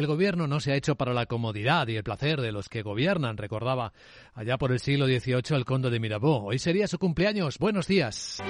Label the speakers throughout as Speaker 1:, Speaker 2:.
Speaker 1: el gobierno no se ha hecho para la comodidad y el placer de los que gobiernan, recordaba allá por el siglo XVIII el conde de Mirabeau. Hoy sería su cumpleaños. Buenos días.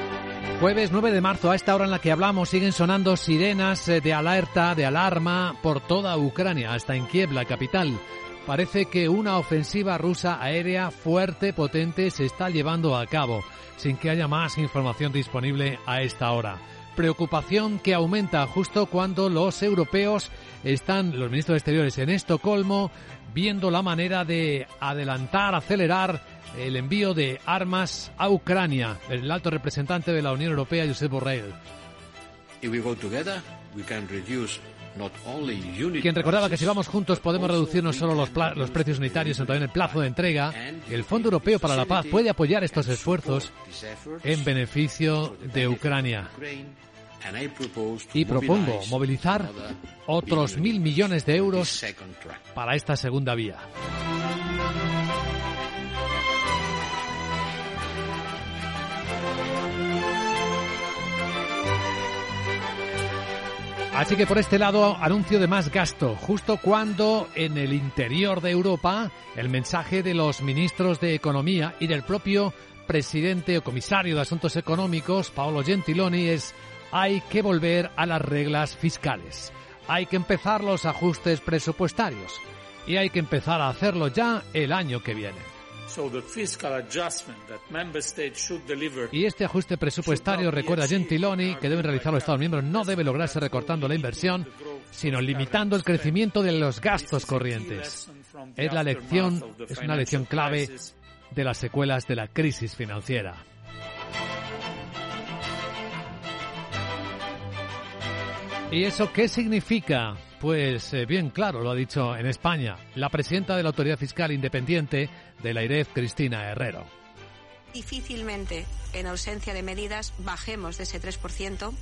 Speaker 1: Jueves 9 de marzo, a esta hora en la que hablamos, siguen sonando sirenas eh, de alerta, de alarma por toda Ucrania, hasta en Kiev, la capital. Parece que una ofensiva rusa aérea fuerte, potente, se está llevando a cabo, sin que haya más información disponible a esta hora. Preocupación que aumenta justo cuando los europeos están, los ministros de Exteriores, en Estocolmo, viendo la manera de adelantar, acelerar el envío de armas a Ucrania. El alto representante de la Unión Europea, Josep Borrell. Quien recordaba que si vamos juntos podemos reducir no solo los, los, precios unitarios, sino también el plazo de entrega. El Fondo Europeo para la Paz puede apoyar estos esfuerzos en beneficio de Ucrania. Y propongo movilizar otros mil millones de euros para esta segunda vía. Así que por este lado, anuncio de más gasto, justo cuando en el interior de Europa el mensaje de los ministros de Economía y del propio presidente o comisario de Asuntos Económicos, Paolo Gentiloni, es hay que volver a las reglas fiscales. Hay que empezar los ajustes presupuestarios y hay que empezar a hacerlo ya el año que viene. Y este ajuste presupuestario, recuerda Gentiloni, que deben realizar los Estados miembros, no debe lograrse recortando la inversión, sino limitando el crecimiento de los gastos corrientes. Es la lección, es una lección clave de las secuelas de la crisis financiera. ¿Y eso qué significa? Pues eh, bien claro, lo ha dicho en España la presidenta de la Autoridad Fiscal Independiente de la IREF, Cristina Herrero.
Speaker 2: Difícilmente, en ausencia de medidas, bajemos de ese 3%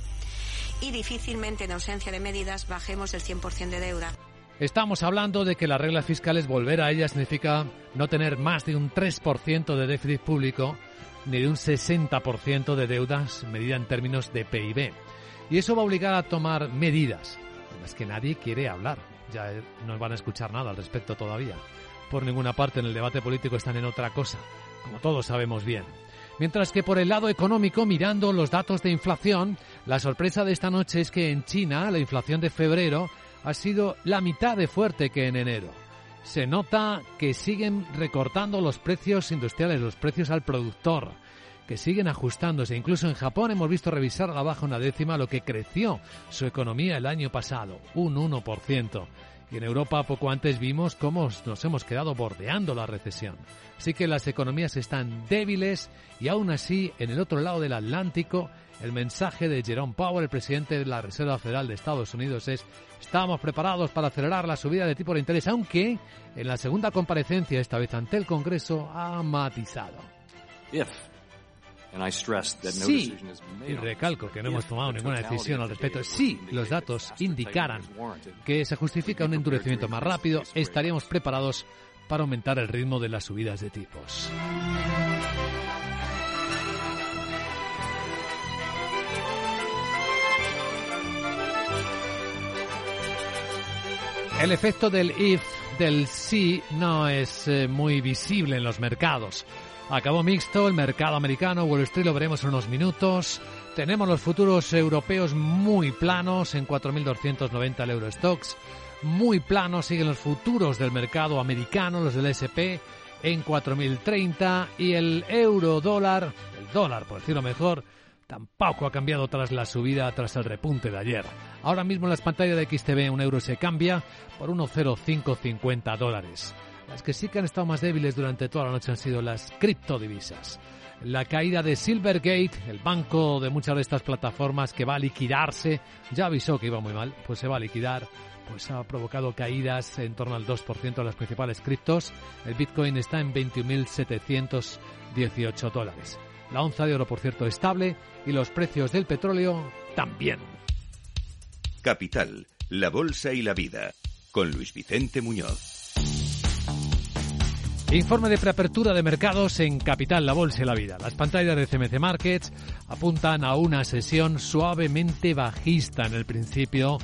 Speaker 2: y difícilmente, en ausencia de medidas, bajemos del 100% de deuda.
Speaker 1: Estamos hablando de que las reglas fiscales, volver a ellas, significa no tener más de un 3% de déficit público ni de un 60% de deudas, medida en términos de PIB. Y eso va a obligar a tomar medidas de las que nadie quiere hablar. Ya eh, no van a escuchar nada al respecto todavía. Por ninguna parte en el debate político están en otra cosa, como todos sabemos bien. Mientras que por el lado económico, mirando los datos de inflación, la sorpresa de esta noche es que en China la inflación de febrero ha sido la mitad de fuerte que en enero. Se nota que siguen recortando los precios industriales, los precios al productor que siguen ajustándose. Incluso en Japón hemos visto revisar a la baja una décima lo que creció su economía el año pasado, un 1%. Y en Europa poco antes vimos cómo nos hemos quedado bordeando la recesión. Así que las economías están débiles y aún así, en el otro lado del Atlántico, el mensaje de Jerome Powell, el presidente de la Reserva Federal de Estados Unidos, es estamos preparados para acelerar la subida de tipo de interés, aunque en la segunda comparecencia, esta vez ante el Congreso, ha matizado. Sí, y recalco que no hemos tomado ninguna decisión al respecto. Si los datos indicaran que se justifica un endurecimiento más rápido, estaríamos preparados para aumentar el ritmo de las subidas de tipos. El efecto del if, del sí, no es eh, muy visible en los mercados. Acabó mixto el mercado americano, Wall Street lo veremos en unos minutos. Tenemos los futuros europeos muy planos en 4.290 el Eurostox. Muy planos siguen los futuros del mercado americano, los del SP, en 4.030 y el euro dólar, el dólar por decirlo mejor, tampoco ha cambiado tras la subida, tras el repunte de ayer. Ahora mismo en las pantallas de XTV un euro se cambia por 1,0550 dólares. Las que sí que han estado más débiles durante toda la noche han sido las criptodivisas. La caída de Silvergate, el banco de muchas de estas plataformas que va a liquidarse, ya avisó que iba muy mal, pues se va a liquidar, pues ha provocado caídas en torno al 2% de las principales criptos. El Bitcoin está en 21.718 dólares. La onza de oro, por cierto, estable y los precios del petróleo también.
Speaker 3: Capital, la bolsa y la vida, con Luis Vicente Muñoz.
Speaker 1: Informe de preapertura de mercados en Capital, la Bolsa y la Vida. Las pantallas de CMC Markets apuntan a una sesión suavemente bajista en el principio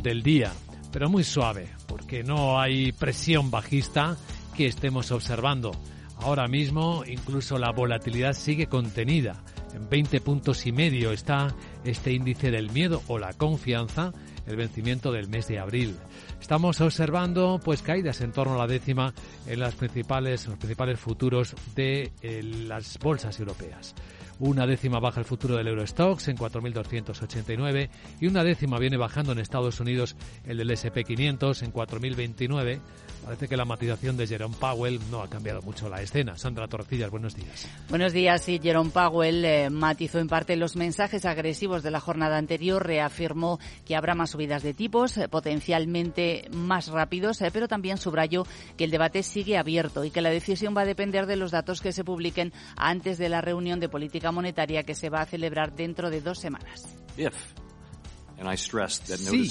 Speaker 1: del día, pero muy suave, porque no hay presión bajista que estemos observando. Ahora mismo incluso la volatilidad sigue contenida. En 20 puntos y medio está este índice del miedo o la confianza, el vencimiento del mes de abril. Estamos observando pues caídas en torno a la décima en las principales, los principales futuros de eh, las bolsas europeas. Una décima baja el futuro del Eurostox en 4.289 y una décima viene bajando en Estados Unidos el del SP500 en 4.029 Parece que la matización de Jerome Powell no ha cambiado mucho la escena. Sandra Torcillas, buenos días.
Speaker 4: Buenos días. Sí, Jerome Powell eh, matizó en parte los mensajes agresivos de la jornada anterior, reafirmó que habrá más de tipos, eh, potencialmente más rápidos, eh, pero también subrayó que el debate sigue abierto y que la decisión va a depender de los datos que se publiquen antes de la reunión de política monetaria que se va a celebrar dentro de dos semanas.
Speaker 1: Sí,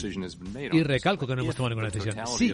Speaker 1: y recalco que no hemos tomado ninguna decisión. Sí.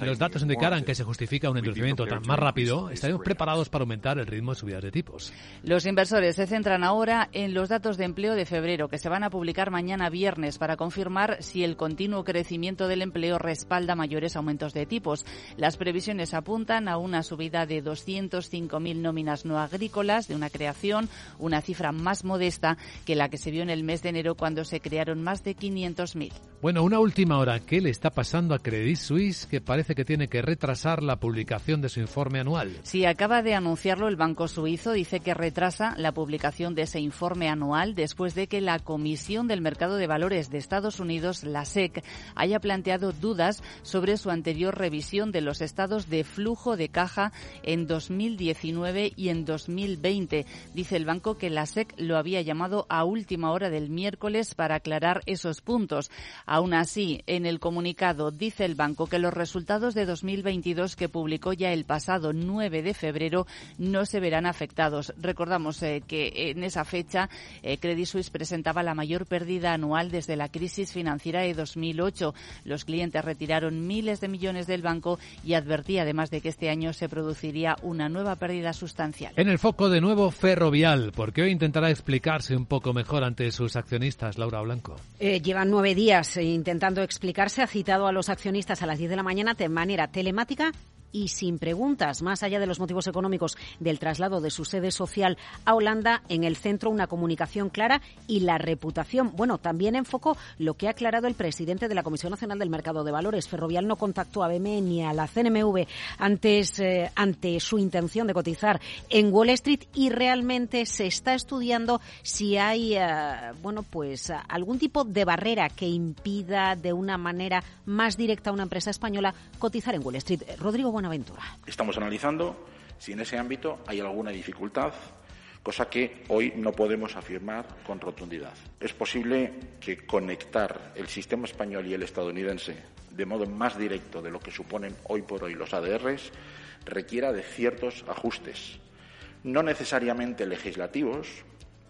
Speaker 1: los datos indicaran que se justifica un endurecimiento tan más rápido, estaremos preparados para aumentar el ritmo de subidas de tipos.
Speaker 4: Los inversores se centran ahora en los datos de empleo de febrero, que se van a publicar mañana viernes para confirmar si el continuo crecimiento del empleo respalda mayores aumentos de tipos. Las previsiones apuntan a una subida de 205.000 nóminas no agrícolas, de una creación, una cifra más modesta que la que se vio en el mes de enero cuando se crearon más de 500.000.
Speaker 1: Bueno, una última hora. ¿Qué le está pasando a Credit Suisse que parece que tiene que retrasar la publicación de su informe anual?
Speaker 4: Sí, acaba de anunciarlo el Banco Suizo. Dice que retrasa la publicación de ese informe anual después de que la Comisión del Mercado de Valores de Estados Unidos, la SEC, haya planteado dudas sobre su anterior revisión de los estados de flujo de caja en 2019 y en 2020. Dice el banco que la SEC lo había llamado a última hora del miércoles para aclarar esos puntos. Aún así, en el comunicado dice el banco que los resultados de 2022 que publicó ya el pasado 9 de febrero no se verán afectados. Recordamos eh, que en esa fecha eh, Credit Suisse presentaba la mayor pérdida anual desde la crisis financiera de 2008. Los clientes retiraron miles de millones del banco y advertía además de que este año se produciría una nueva pérdida sustancial.
Speaker 1: En el foco de nuevo Ferrovial, porque hoy intentará explicarse un poco mejor ante sus accionistas, Laura Blanco.
Speaker 5: Eh, llevan nueve días intentando explicarse, ha citado a los accionistas a las 10 de la mañana de manera telemática y sin preguntas, más allá de los motivos económicos del traslado de su sede social a Holanda, en el centro una comunicación clara y la reputación. Bueno, también enfocó lo que ha aclarado el presidente de la Comisión Nacional del Mercado de Valores. Ferrovial no contactó a BME ni a la CNMV antes, eh, ante su intención de cotizar en Wall Street y realmente se está estudiando si hay, eh, bueno, pues algún tipo de barrera que impida de una manera más directa a una empresa española cotizar en Wall Street. Rodrigo
Speaker 6: Estamos analizando si en ese ámbito hay alguna dificultad, cosa que hoy no podemos afirmar con rotundidad. Es posible que conectar el sistema español y el estadounidense de modo más directo de lo que suponen hoy por hoy los ADRs requiera de ciertos ajustes, no necesariamente legislativos,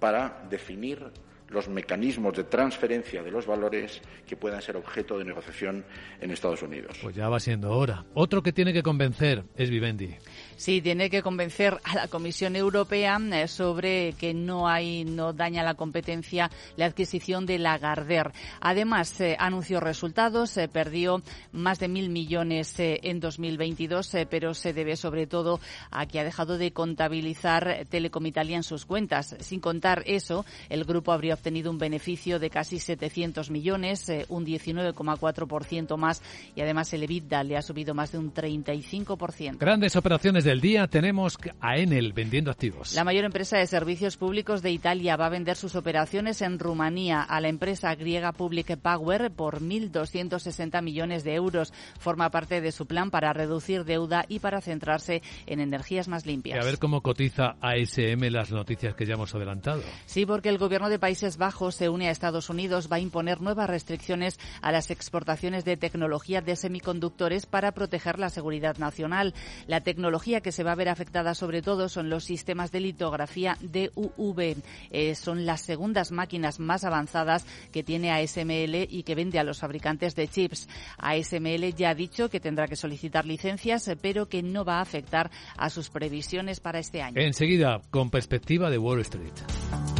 Speaker 6: para definir los mecanismos de transferencia de los valores que puedan ser objeto de negociación en Estados Unidos.
Speaker 1: Pues ya va siendo hora. Otro que tiene que convencer es Vivendi.
Speaker 4: Sí, tiene que convencer a la Comisión Europea eh, sobre que no hay, no daña la competencia la adquisición de Lagardère. Además, eh, anunció resultados, eh, perdió más de mil millones en 2022, pero se debe sobre todo a que ha dejado de contabilizar Telecom Italia en sus cuentas. Sin contar eso, el grupo habría obtenido un beneficio de casi 700 millones, un 19,4% más, y además el EBITDA le ha subido más de un 35%.
Speaker 1: Grandes operaciones del día tenemos a Enel vendiendo activos.
Speaker 4: La mayor empresa de servicios públicos de Italia va a vender sus operaciones en Rumanía a la empresa griega Public Power por 1.260 millones de euros. Forma parte de su plan para reducir deuda y para centrarse en energías más limpias.
Speaker 1: a ver cómo cotiza ASM las noticias que ya hemos adelantado.
Speaker 4: Sí, porque el gobierno de Países Bajos se une a Estados Unidos, va a imponer nuevas restricciones a las exportaciones de tecnología de semiconductores para proteger la seguridad nacional. La tecnología que se va a ver afectada sobre todo son los sistemas de litografía DUV. Eh, son las segundas máquinas más avanzadas que tiene ASML y que vende a los fabricantes de chips. ASML ya ha dicho que tendrá que solicitar licencias, pero que no va a afectar a sus previsiones para este año.
Speaker 1: Enseguida, con perspectiva de Wall Street.